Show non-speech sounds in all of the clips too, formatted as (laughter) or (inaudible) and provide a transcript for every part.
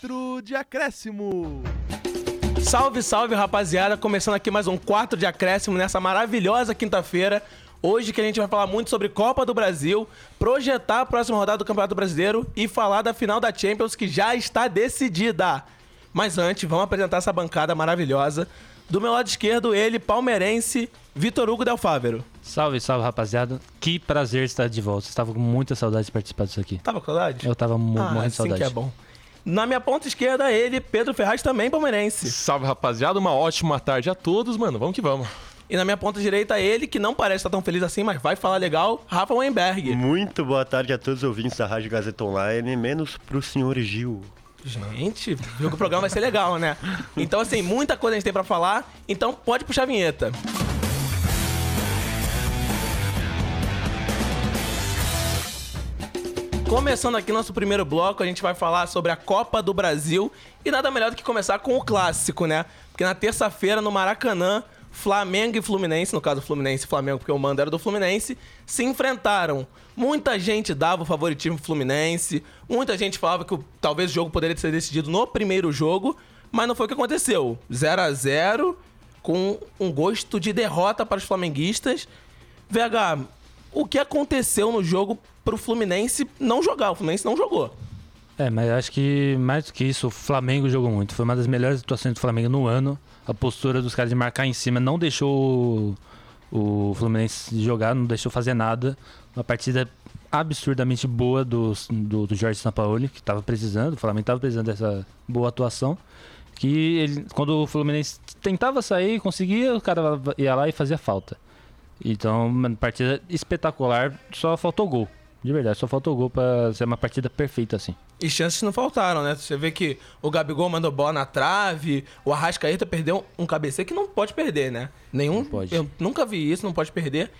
4 de acréscimo. Salve, salve, rapaziada. Começando aqui mais um 4 de acréscimo nessa maravilhosa quinta-feira. Hoje que a gente vai falar muito sobre Copa do Brasil, projetar a próxima rodada do Campeonato Brasileiro e falar da final da Champions que já está decidida. Mas antes, vamos apresentar essa bancada maravilhosa. Do meu lado esquerdo, ele, palmeirense, Vitor Hugo Del Fávero. Salve, salve, rapaziada. Que prazer estar de volta. Estava com muita saudade de participar disso aqui. Tava com saudade? Eu tava ah, morrendo de assim saudade. que é bom. Na minha ponta esquerda, ele, Pedro Ferraz, também palmeirense. Salve, rapaziada. Uma ótima tarde a todos, mano. Vamos que vamos. E na minha ponta direita, ele, que não parece estar tão feliz assim, mas vai falar legal, Rafa Weinberg. Muito boa tarde a todos os ouvintes da Rádio Gazeta Online, menos pro senhor Gil. Gente, viu que o programa vai ser legal, né? Então, assim, muita coisa a gente tem pra falar. Então, pode puxar a vinheta. Começando aqui nosso primeiro bloco, a gente vai falar sobre a Copa do Brasil. E nada melhor do que começar com o clássico, né? Porque na terça-feira, no Maracanã, Flamengo e Fluminense, no caso Fluminense e Flamengo, porque o mando era do Fluminense, se enfrentaram. Muita gente dava o favoritismo Fluminense, muita gente falava que talvez o jogo poderia ser decidido no primeiro jogo, mas não foi o que aconteceu. 0 a 0 com um gosto de derrota para os flamenguistas. VH, o que aconteceu no jogo pro Fluminense não jogar? O Fluminense não jogou. É, mas acho que mais do que isso, o Flamengo jogou muito. Foi uma das melhores atuações do Flamengo no ano. A postura dos caras de marcar em cima não deixou o, o Fluminense jogar, não deixou fazer nada. Uma partida absurdamente boa do, do, do Jorge Sampaoli, que estava precisando, o Flamengo estava precisando dessa boa atuação. Que ele, quando o Fluminense tentava sair, conseguia, o cara ia lá e fazia falta. Então, uma partida espetacular, só faltou gol. De verdade, só faltou gol pra ser uma partida perfeita assim. E chances não faltaram, né? Você vê que o Gabigol mandou bola na trave, o Arrascaeta perdeu um cabeceio que não pode perder, né? Nenhum. pode. Eu nunca vi isso, não pode perder.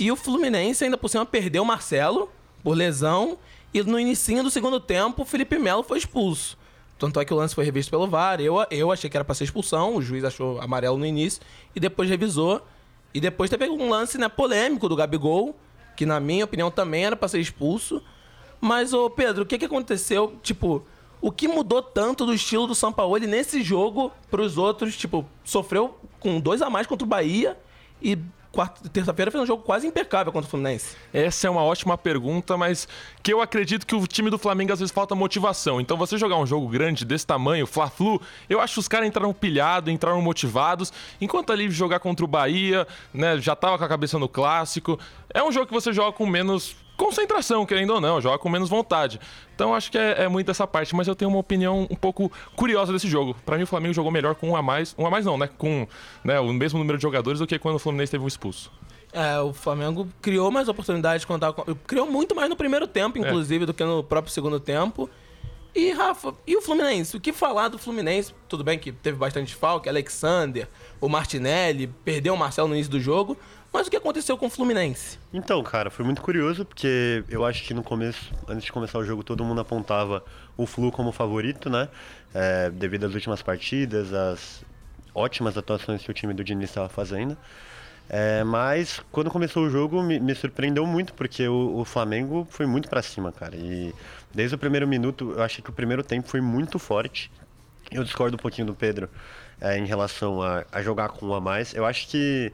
E o Fluminense ainda por cima perdeu o Marcelo por lesão. E no início do segundo tempo, o Felipe Melo foi expulso. Tanto é que o lance foi revisto pelo VAR. Eu, eu achei que era pra ser expulsão, o juiz achou amarelo no início e depois revisou. E depois teve um lance né, polêmico do Gabigol, que na minha opinião também era pra ser expulso. Mas, ô Pedro, o que, que aconteceu? Tipo, o que mudou tanto do estilo do Sampaoli nesse jogo pros outros? Tipo, sofreu com dois a mais contra o Bahia e terça-feira fez um jogo quase impecável contra o Fluminense. Essa é uma ótima pergunta, mas que eu acredito que o time do Flamengo às vezes falta motivação. Então você jogar um jogo grande desse tamanho, Fla-Flu, eu acho que os caras entraram pilhados, entraram motivados, enquanto ali jogar contra o Bahia, né, já tava com a cabeça no clássico. É um jogo que você joga com menos concentração, querendo ou não, joga com menos vontade. Então acho que é, é muito essa parte, mas eu tenho uma opinião um pouco curiosa desse jogo. Pra mim o Flamengo jogou melhor com um a mais, um a mais não, né, com né, o mesmo número de jogadores do que quando o Fluminense teve um expulso. É, o Flamengo criou mais oportunidades quando tava com... Criou muito mais no primeiro tempo, inclusive, do que no próprio segundo tempo. E, Rafa, e o Fluminense? O que falar do Fluminense? Tudo bem que teve bastante falta, Alexander, o Martinelli, perdeu o Marcelo no início do jogo. Mas o que aconteceu com o Fluminense? Então, cara, foi muito curioso, porque eu acho que no começo, antes de começar o jogo, todo mundo apontava o Flu como favorito, né? É, devido às últimas partidas, às ótimas atuações que o time do Diniz estava fazendo. É, mas quando começou o jogo me, me surpreendeu muito porque o, o Flamengo foi muito pra cima, cara. E desde o primeiro minuto eu achei que o primeiro tempo foi muito forte. Eu discordo um pouquinho do Pedro é, em relação a, a jogar com um a mais. Eu acho que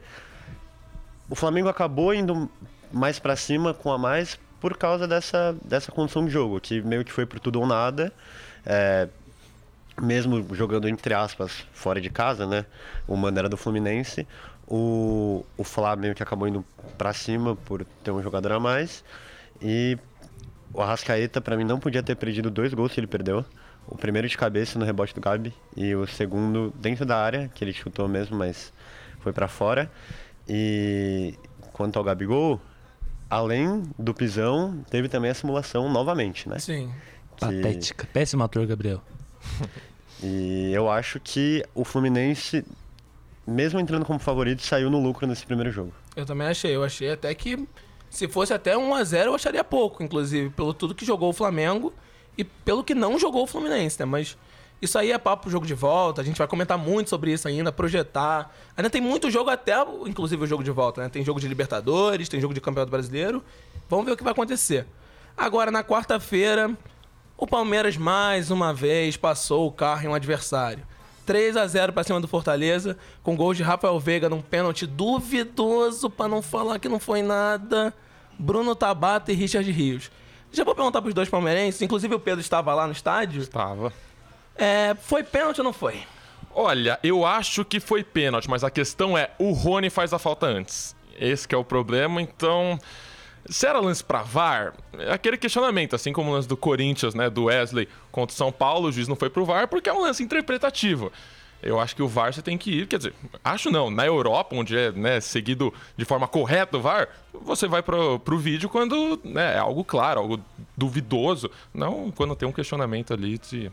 o Flamengo acabou indo mais pra cima com a mais por causa dessa, dessa condição de jogo, que meio que foi por tudo ou nada. É, mesmo jogando entre aspas fora de casa, né? O mando era do Fluminense. O, o Flamengo que acabou indo pra cima por ter um jogador a mais. E o Arrascaeta, pra mim, não podia ter perdido dois gols que ele perdeu. O primeiro de cabeça no rebote do Gabi e o segundo dentro da área, que ele chutou mesmo, mas foi pra fora. E quanto ao Gabigol, além do pisão, teve também a simulação novamente, né? Sim. Que- Patética. Péssimo ator, Gabriel. (laughs) E eu acho que o Fluminense, mesmo entrando como favorito, saiu no lucro nesse primeiro jogo. Eu também achei. Eu achei até que se fosse até 1x0 eu acharia pouco, inclusive, pelo tudo que jogou o Flamengo e pelo que não jogou o Fluminense, né? Mas isso aí é papo pro jogo de volta, a gente vai comentar muito sobre isso ainda, projetar. Ainda tem muito jogo até, inclusive, o jogo de volta, né? Tem jogo de Libertadores, tem jogo de Campeonato Brasileiro. Vamos ver o que vai acontecer. Agora, na quarta-feira, O Palmeiras mais uma vez passou o carro em um adversário. 3 a 0 para cima do Fortaleza, com gols de Rafael Veiga num pênalti duvidoso, para não falar que não foi nada. Bruno Tabata e Richard Rios. Já vou perguntar pros dois palmeirenses, inclusive o Pedro estava lá no estádio. Tava. É, foi pênalti ou não foi? Olha, eu acho que foi pênalti, mas a questão é, o Rony faz a falta antes. Esse é o problema, então... Se era lance pra VAR, é aquele questionamento, assim como o lance do Corinthians, né, do Wesley contra o São Paulo, o juiz não foi pro VAR porque é um lance interpretativo. Eu acho que o VAR você tem que ir, quer dizer, acho não, na Europa, onde é né, seguido de forma correta o VAR, você vai pro, pro vídeo quando né, é algo claro, algo duvidoso, não quando tem um questionamento ali de...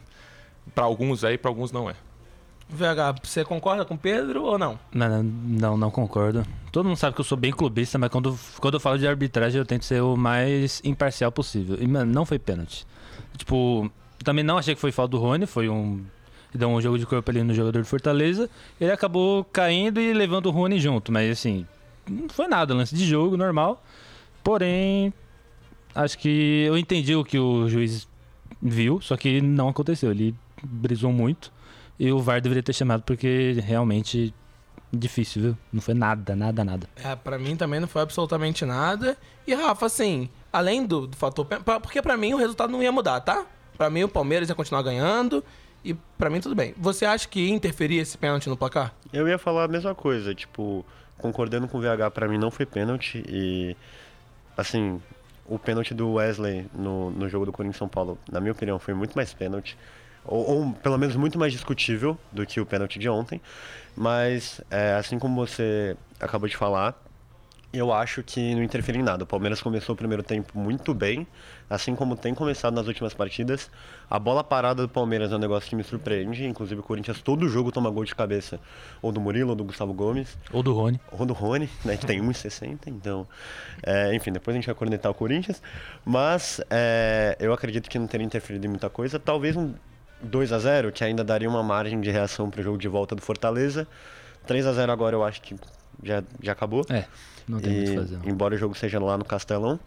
Pra alguns é e pra alguns não é. VH, você concorda com o Pedro ou não? Mano, não, não concordo. Todo mundo sabe que eu sou bem clubista, mas quando, quando eu falo de arbitragem eu tento ser o mais imparcial possível. E, mano, não foi pênalti. Tipo, também não achei que foi falta do Rony, foi um. Deu um jogo de corpo ali no jogador de Fortaleza. Ele acabou caindo e levando o Rony junto, mas assim, não foi nada, lance de jogo normal. Porém, acho que eu entendi o que o juiz viu, só que não aconteceu. Ele brisou muito. E o VAR deveria ter chamado porque realmente difícil, viu? Não foi nada, nada, nada. É, pra mim também não foi absolutamente nada. E Rafa, assim, além do, do fator. pra- Porque pra mim o resultado não ia mudar, tá? Pra mim o Palmeiras ia continuar ganhando. E pra mim tudo bem. Você acha que ia interferir esse pênalti no placar? Eu ia falar a mesma coisa, tipo, concordando com o VH, pra mim não foi pênalti e, assim, o pênalti do Wesley no, no jogo do Corinthians São Paulo, na minha opinião, foi muito mais pênalti, ou, ou pelo menos muito mais discutível do que o pênalti de ontem, mas, é, assim como você acabou de falar, eu acho que não interfere em nada. O Palmeiras começou o primeiro tempo muito bem, assim como tem começado nas últimas partidas. A bola parada do Palmeiras é um negócio que me surpreende. Inclusive, o Corinthians todo jogo toma gol de cabeça, ou do Murilo, ou do Gustavo Gomes, Ou do Rony. ou do Rony, né, que tem 1,60. Então, é, enfim, depois a gente vai cornetar o Corinthians. Mas é, eu acredito que não teria interferido em muita coisa. Talvez um 2 a 0 que ainda daria uma margem de reação para o jogo de volta do Fortaleza. 3 a 0 agora eu acho que já, já acabou. É, não tem muito o E, que fazer. não. embora o jogo seja lá no Castelão,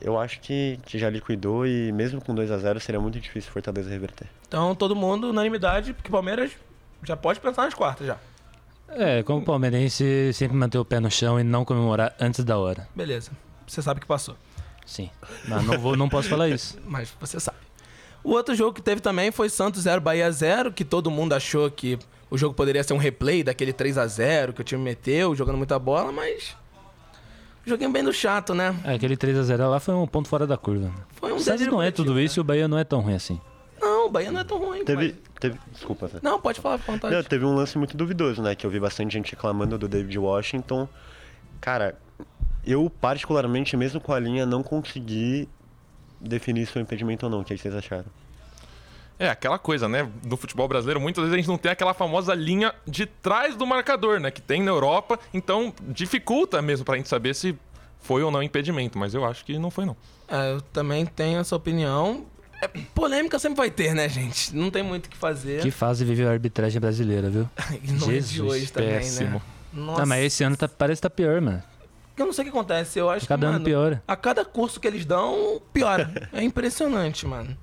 eu acho que, que já liquidou e mesmo com 2 a 0 seria muito difícil o Fortaleza reverter. Então todo mundo, unanimidade, porque o Palmeiras já pode pensar nas quartas já. É, como palmeirense, sempre manter o pé no chão e não comemorar antes da hora. Beleza. Você sabe que passou. Sim. Mas não, vou, não posso falar isso. (laughs) Mas você sabe. O outro jogo que teve também foi Santos 0 Bahia 0, que todo mundo achou que o jogo poderia ser um replay daquele 3 a 0 que o time meteu, jogando muita bola, mas joguinho bem do chato, né? É, aquele 3x0 lá foi um ponto fora da curva. Foi um Santos não é tudo né? isso e o Bahia não é tão ruim assim. Não, o Bahia não é tão ruim. Teve. mas- teve desculpa, Zé. Não, pode falar com vontade. Não, teve um lance muito duvidoso, né? Que eu vi bastante gente reclamando do David Washington. Cara, eu particularmente, mesmo com a linha, não consegui definir se foi impedimento ou não. O que vocês acharam? É, aquela coisa, né? No futebol brasileiro, muitas vezes a gente não tem aquela famosa linha de trás do marcador, né? Que tem na Europa, então dificulta mesmo pra gente saber se foi ou não impedimento, mas eu acho que não foi não. É, eu também tenho essa opinião. É, polêmica sempre vai ter, né, gente? Não tem muito o que fazer. Que fase vive a arbitragem brasileira, viu? (laughs) E não é de Jesus, hoje também, péssimo. né? Nossa, Ah, mas esse ano tá, parece que tá pior, mano. eu não sei o que acontece. Eu acho Cada que, ano mano, piora. A cada curso que eles dão, piora. (laughs) é impressionante, mano.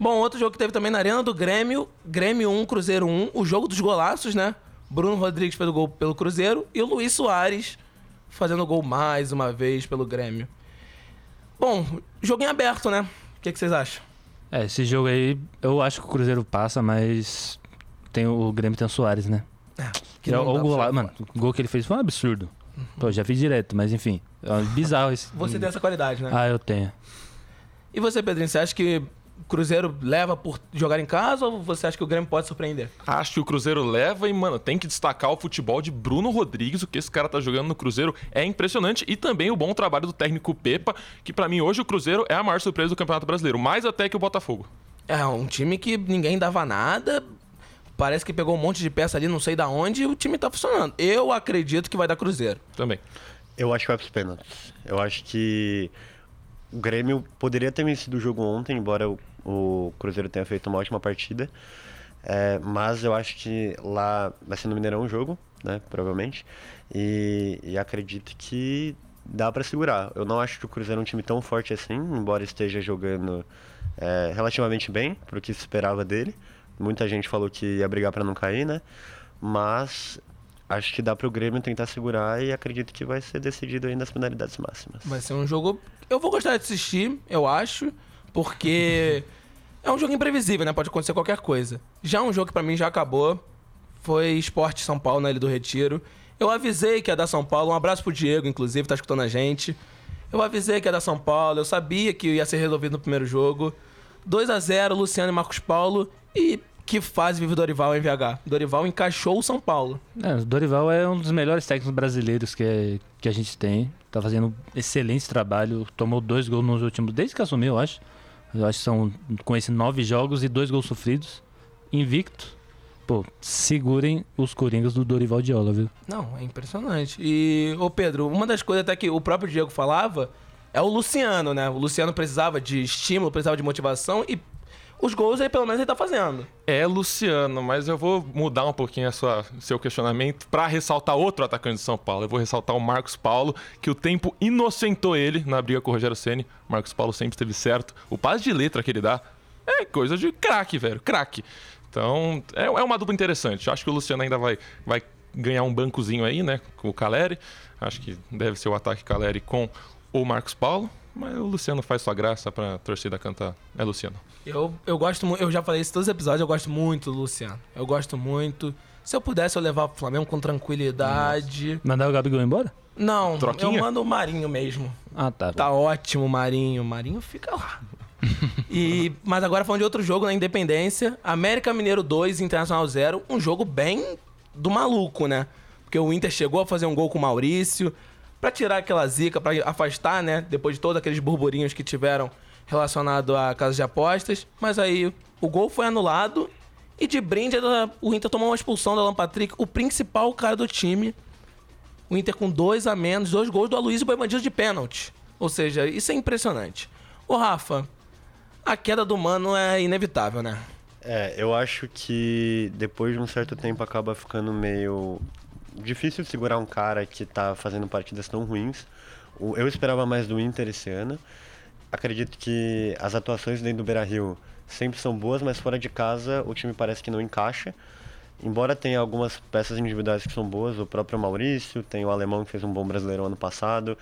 Bom, outro jogo que teve também na Arena do Grêmio, Grêmio 1, Cruzeiro 1, o jogo dos golaços, né? Bruno Rodrigues fez o gol pelo Cruzeiro e o Luiz Soares fazendo o gol mais uma vez pelo Grêmio. Bom, jogo em aberto, né? O que, que vocês acham? É, esse jogo aí, eu acho que o Cruzeiro passa, mas tem o, Grêmio tem o Soares, né? Que É, o gol lá, mano, o gol que ele fez foi um absurdo. Pô, já fiz direto, mas enfim. É bizarro esse. Você tem essa qualidade, né? Ah, eu tenho. E você, Pedrinho, você acha que Cruzeiro leva por jogar em casa ou você acha que o Grêmio pode surpreender? Acho que o Cruzeiro leva e, mano, tem que destacar o futebol de Bruno Rodrigues. O que esse cara tá jogando no Cruzeiro é impressionante. E também o bom trabalho do técnico Pepa, que pra mim hoje o Cruzeiro é a maior surpresa do Campeonato Brasileiro. Mais até que o Botafogo. É, um time que ninguém dava nada. Parece que pegou um monte de peça ali, não sei da onde, e o time tá funcionando. Eu acredito que vai dar Cruzeiro. Também. Eu acho que vai pros pênaltis. Eu acho que o Grêmio poderia ter vencido o jogo ontem, embora o, o Cruzeiro tenha feito uma ótima partida. É, mas eu acho que lá vai ser no Mineirão o jogo, né? Provavelmente. E, e acredito que dá pra segurar. Eu não acho que o Cruzeiro é um time tão forte assim, embora esteja jogando é, relativamente bem para o que se esperava dele. Muita gente falou que ia brigar para não cair, né? Mas acho que dá para o Grêmio tentar segurar e acredito que vai ser decidido aí nas penalidades máximas. Vai ser um jogo. Eu vou gostar de assistir, eu acho, porque (laughs) é um jogo imprevisível, né? Pode acontecer qualquer coisa. Já um jogo que pra mim já acabou foi Esporte São Paulo na Ilha do Retiro. Eu avisei que ia dar São Paulo. Um abraço pro Diego, inclusive, tá escutando a gente. Eu avisei que ia dar São Paulo. Eu sabia que ia ser resolvido no primeiro jogo. 2 a 0 Luciano e Marcos Paulo. E que fase vive o Dorival em VH? Dorival encaixou o São Paulo. É, o Dorival é um dos melhores técnicos brasileiros que, que a gente tem. Tá fazendo um excelente trabalho. Tomou dois gols nos últimos. Desde que assumiu, eu acho. Eu acho que são com esses nove jogos e dois gols sofridos. Invicto. Pô, segurem os Coringas do Dorival Diola, viu? Não, é impressionante. E, ô Pedro, uma das coisas até que o próprio Diego falava é o Luciano, né? O Luciano precisava de estímulo, precisava de motivação e os gols aí pelo menos ele tá fazendo. É, Luciano, mas eu vou mudar um pouquinho a sua, seu questionamento para ressaltar outro atacante de São Paulo. Eu vou ressaltar o Marcos Paulo, que o tempo inocentou ele na briga com o Rogério Ceni. Marcos Paulo sempre esteve certo. O passe de letra que ele dá é coisa de craque, velho, craque. Então, é, é uma dupla interessante. Acho que o Luciano ainda vai, vai ganhar um bancozinho aí, né, com o Caleri. Acho que deve ser o ataque Caleri com o Marcos Paulo. Mas o Luciano faz sua graça pra torcida cantar. É Luciano. Eu, eu gosto muito, eu já falei isso em todos os episódios, eu gosto muito do Luciano. Eu gosto muito. Se eu pudesse, eu levar o Flamengo com tranquilidade. Mandar o Gabigol embora? Não, Troquinha? eu mando o Marinho mesmo. Ah, tá. Tá ótimo o Marinho. O Marinho fica lá. (laughs) e, mas agora falando de outro jogo na Independência. América Mineiro 2, Internacional 0. Um jogo bem do maluco, né? Porque o Inter chegou a fazer um gol com o Maurício. Pra tirar aquela zica, pra afastar, né? Depois de todos aqueles burburinhos que tiveram relacionado à casa de apostas. Mas aí o gol foi anulado. E de brinde, o Inter tomou uma expulsão da Alan Patrick, o principal cara do time. O Inter com dois a menos, dois gols do Aloysio Bandido de pênalti. Ou seja, isso é impressionante. Ô, Rafa, a queda do Mano é inevitável, né? É, eu acho que depois de um certo tempo acaba ficando meio difícil segurar um cara que tá fazendo partidas tão ruins. O- Eu esperava mais do Inter esse ano. Acredito que as atuações dentro do Beira-Rio sempre são boas, mas fora de casa o time parece que não encaixa. Embora tenha algumas peças individuais que são boas, o próprio Maurício, tem o Alemão que fez um bom brasileiro ano passado,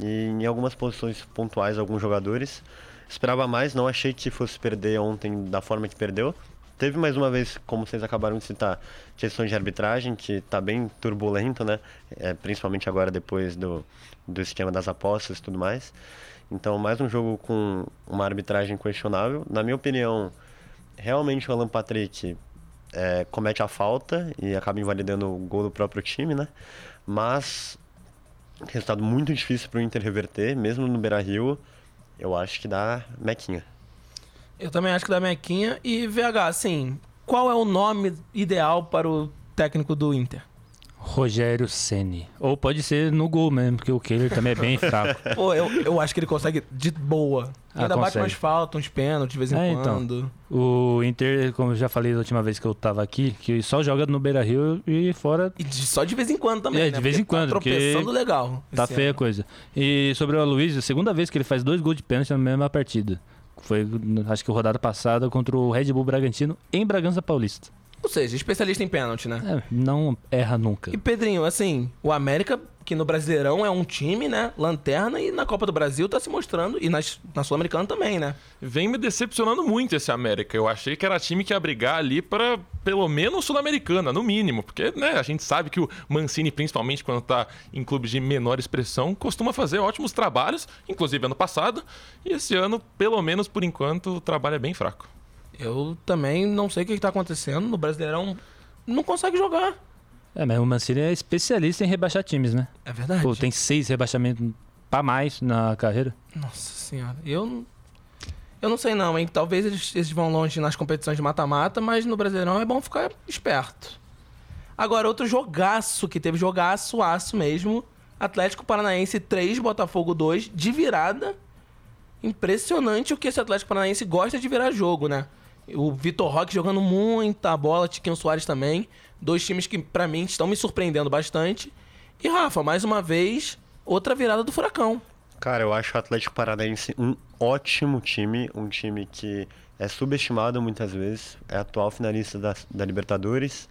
e em algumas posições pontuais alguns jogadores. Esperava mais, não achei que fosse perder ontem da forma que perdeu. Teve mais uma vez, como vocês acabaram de citar, questões de arbitragem, que está bem turbulento, né? É, principalmente agora depois do, do esquema das apostas e tudo mais. Então, mais um jogo com uma arbitragem questionável. Na minha opinião, realmente o Alan Patrick é, comete a falta e acaba invalidando o gol do próprio time, né? Mas, resultado muito difícil para o Inter reverter, mesmo no Beira-Rio, eu acho que dá mequinha. Eu também acho que da Mequinha. E, VH, assim, qual é o nome ideal para o técnico do Inter? Rogério Ceni. Ou pode ser no gol mesmo, porque o Kehler também é bem (laughs) fraco. Pô, eu, eu acho que ele consegue de boa. Ah, Ainda bate consegue. umas faltas, uns pênaltis de vez em É, então. quando. O Inter, como eu já falei da última vez que eu tava aqui, que só joga no Beira Rio e fora E de- só de vez em quando também, É, né? de vez Porque em quando, Tá porque tropeçando legal. tá feia a coisa. E sobre o Aloysio, segunda vez que ele faz dois gols de pênalti na mesma partida. Foi, acho que rodada passada contra o Red Bull Bragantino em Bragança Paulista. Ou seja, especialista em pênalti, né? É, não erra nunca. E Pedrinho, assim, o América, que no Brasileirão é um time, né? Lanterna, e na Copa do Brasil tá se mostrando, e nas, na Sul-Americana também, né? Vem me decepcionando muito esse América. Eu achei que era time que ia brigar ali para pelo menos Sul-Americana, no mínimo. Porque, né, a gente sabe que o Mancini, principalmente quando tá em clubes de menor expressão, costuma fazer ótimos trabalhos, inclusive ano passado. E esse ano, pelo menos por enquanto, o trabalho é bem fraco. Eu também não sei o que, que tá acontecendo. No Brasileirão não consegue jogar. É, mas o Mancini é especialista em rebaixar times, né? É verdade. Pô, tem seis rebaixamentos pra mais na carreira. Nossa senhora, eu não. Eu não sei não, hein? Talvez eles, eles vão longe nas competições de mata-mata, mas no Brasileirão é bom ficar esperto. Agora, outro jogaço que teve jogaço, aço mesmo. Atlético Paranaense 3, Botafogo 2, de virada. Impressionante o que esse Atlético Paranaense gosta de virar jogo, né? O Vitor Roque jogando muita bola, Tiquinho Soares também. Dois times que, pra mim, estão me surpreendendo bastante. E, Rafa, mais uma vez, outra virada do Furacão. Cara, eu acho o Atlético Paranaense um ótimo time, um time que é subestimado muitas vezes, é atual finalista da, da Libertadores,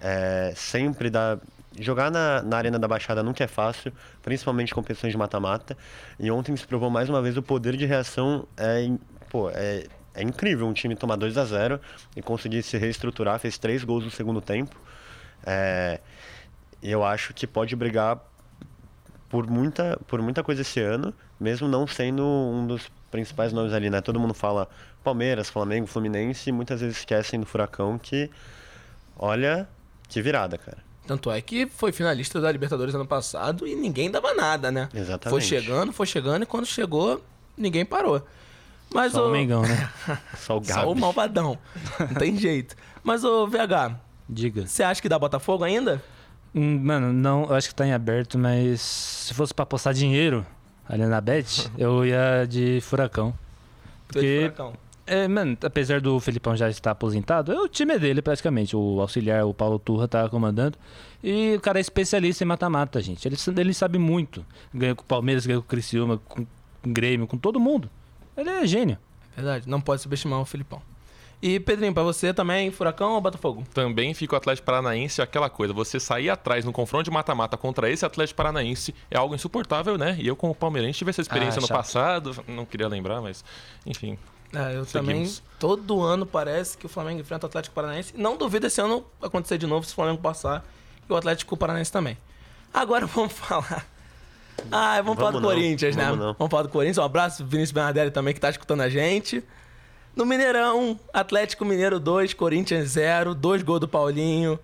é, sempre dá. Jogar na, na Arena da Baixada nunca é fácil, principalmente com competições de mata-mata. E ontem se provou mais uma vez o poder de reação é, pô, é, é incrível um time tomar 2 a 0 e conseguir se reestruturar, fez três gols no segundo tempo. É, eu acho que pode brigar por muita, por muita coisa esse ano, mesmo não sendo um dos principais nomes ali, né? Todo mundo fala Palmeiras, Flamengo, Fluminense, e muitas vezes esquecem do Furacão que, olha, que virada, cara. Tanto é que foi finalista da Libertadores ano passado e ninguém dava nada, né? Exatamente. Foi chegando, foi chegando e quando chegou, ninguém parou. Mas Só o o Mengão, né? (laughs) Só o Gabi. Só o malvadão. Não tem (laughs) jeito. Mas o VH, Diga. você acha que dá Botafogo ainda? Hum, Mano, não, eu acho que tá em aberto, mas se fosse pra apostar dinheiro ali na Bet, (laughs) eu ia de furacão. É de Porque, Furacão. é, mano, apesar do Felipão já estar aposentado, é o time é dele praticamente. O auxiliar, o Paulo Turra, tá comandando. E o cara é especialista em mata-mata, gente. Ele, ele sabe muito. Ganha com o Palmeiras, ganha com o Criciúma, com o Grêmio, com todo mundo. Ele é gênio. Verdade, não pode subestimar o Filipão. E Pedrinho, pra você também, Furacão ou Botafogo? Também fica o Atlético Paranaense aquela coisa. Você sair atrás no confronto de mata-mata contra esse Atlético Paranaense é algo insuportável, né? E eu, como palmeirense, tive essa experiência Ah, no passado. Não queria lembrar, mas enfim. É, eu Seguimos. também. Todo ano parece que o Flamengo enfrenta o Atlético Paranaense. Não duvido esse ano acontecer de novo se o Flamengo passar e o Atlético Paranaense também. Agora (laughs) vamos falar. Ah, vamos, falar do não, Corinthians, né? vamos não. Vamos falar do Corinthians. Um abraço, Vinícius Bernardelli também, que tá escutando a gente. No Mineirão, Atlético Mineiro 2, Corinthians 0, dois gols do Paulinho.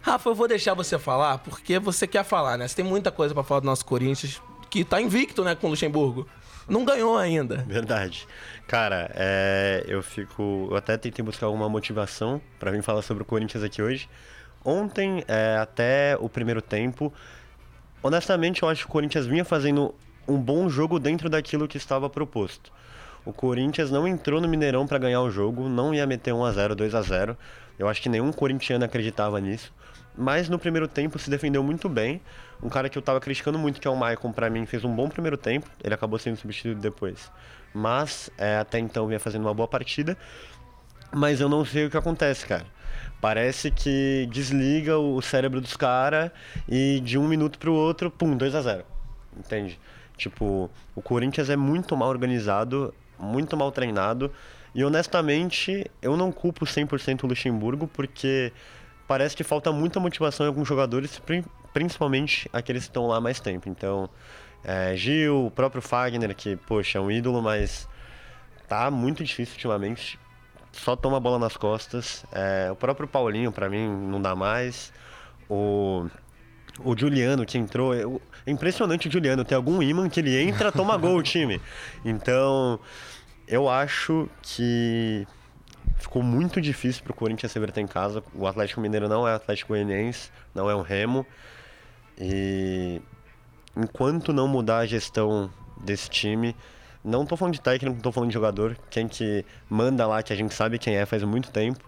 Rafa, eu vou deixar você falar, porque você quer falar, né? Você tem muita coisa pra falar do nosso Corinthians, que tá invicto, né, com o Luxemburgo. Não ganhou ainda. Verdade. Cara, é, eu fico. Eu até tentei buscar alguma motivação pra vir falar sobre o Corinthians aqui hoje. Ontem, é, até o primeiro tempo, honestamente, eu acho que o Corinthians vinha fazendo um bom jogo dentro daquilo que estava proposto. O Corinthians não entrou no Mineirão pra ganhar o jogo, não ia meter 1 a 0, 2 a 0. Eu acho que nenhum corintiano acreditava nisso. Mas no primeiro tempo se defendeu muito bem. Um cara que eu tava criticando muito, que é o Maicon, pra mim, fez um bom primeiro tempo. Ele acabou sendo substituído depois. Mas é, até então vinha fazendo uma boa partida. Mas eu não sei o que acontece, cara. Parece que desliga o cérebro dos caras e de um minuto pro outro, pum, 2 a 0 Entende? Tipo, o Corinthians é muito mal organizado, muito mal treinado. E honestamente, eu não culpo 100% o Luxemburgo, porque parece que falta muita motivação em alguns jogadores, pri- principalmente aqueles que estão lá mais tempo. Então, é, Gil, o próprio Fagner, que, poxa, é um ídolo, mas tá muito difícil ultimamente. Só toma bola nas costas. É, o próprio Paulinho, pra mim, não dá mais. O, o Juliano, que entrou. é o- É impressionante o Juliano. Tem algum imã que ele entra, toma gol o (laughs) time. Então, eu acho que ficou muito difícil pro Corinthians se reverter em casa. O Atlético Mineiro não é Atlético Goianiense, não é um Remo. E enquanto não mudar a gestão desse time, não tô falando de técnico, não tô falando de jogador, quem que manda lá, que a gente sabe quem é faz muito tempo,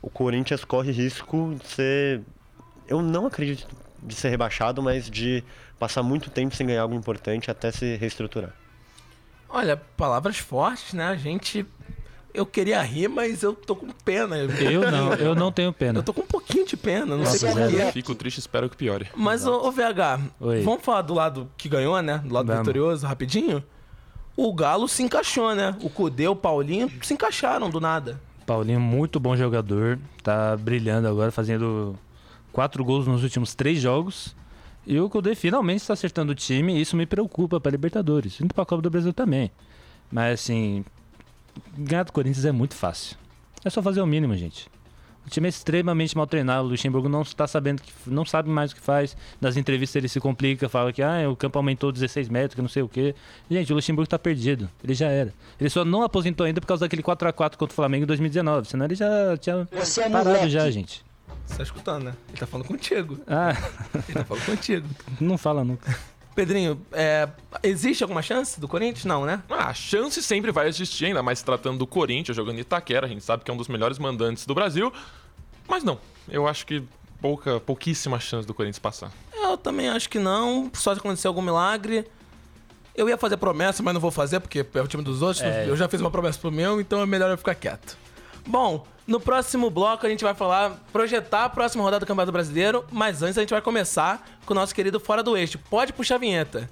o Corinthians corre risco de ser. Eu não acredito de ser rebaixado, mas de passar muito tempo sem ganhar algo importante até se reestruturar. Olha, palavras fortes, né? A gente. Eu queria rir, mas eu tô com pena. Eu não, eu não tenho pena. Eu tô com um pouquinho de pena, não Nossa, sei porquê. Fico triste, espero que piore. Mas, ô, ô, VH, Oi. vamos falar do lado que ganhou, né? Do lado Vamos. vitorioso, rapidinho? O Galo se encaixou, né? O Cudê, o Paulinho se encaixaram do nada. Paulinho, muito bom jogador. Tá brilhando agora, fazendo quatro gols nos últimos três jogos. E o Kudê finalmente está acertando o time e isso me preocupa para Libertadores. Indo para a Copa do Brasil também. Mas assim, ganhar do Corinthians é muito fácil. É só fazer o mínimo, gente. O time é extremamente mal treinado. O Luxemburgo não está sabendo, que, não sabe mais o que faz. Nas entrevistas ele se complica, fala que ah, o campo aumentou 16 metros, que não sei o quê. Gente, o Luxemburgo tá perdido. Ele já era. Ele só não aposentou ainda por causa daquele 4x4 contra o Flamengo em 2019. Senão ele já tinha Você é parado moleque. já, gente. Você tá escutando, né? Ele tá falando contigo. Ah, Ele tá falando contigo. não fala nunca. Pedrinho, é, existe alguma chance do Corinthians? Não, né? Ah, a chance sempre vai existir, ainda mais se tratando do Corinthians, jogando em Itaquera. A gente sabe que é um dos melhores mandantes do Brasil. Mas não, eu acho que pouca, pouquíssima chance do Corinthians passar. Eu também acho que não. Só se acontecer algum milagre. Eu ia fazer promessa, mas não vou fazer porque é o time dos outros. É. Eu já fiz uma promessa pro meu, então é melhor eu ficar quieto. Bom, no próximo bloco a gente vai falar, projetar a próxima rodada do Campeonato Brasileiro, mas antes a gente vai começar com o nosso querido Fora do Eixo. Pode puxar a vinheta.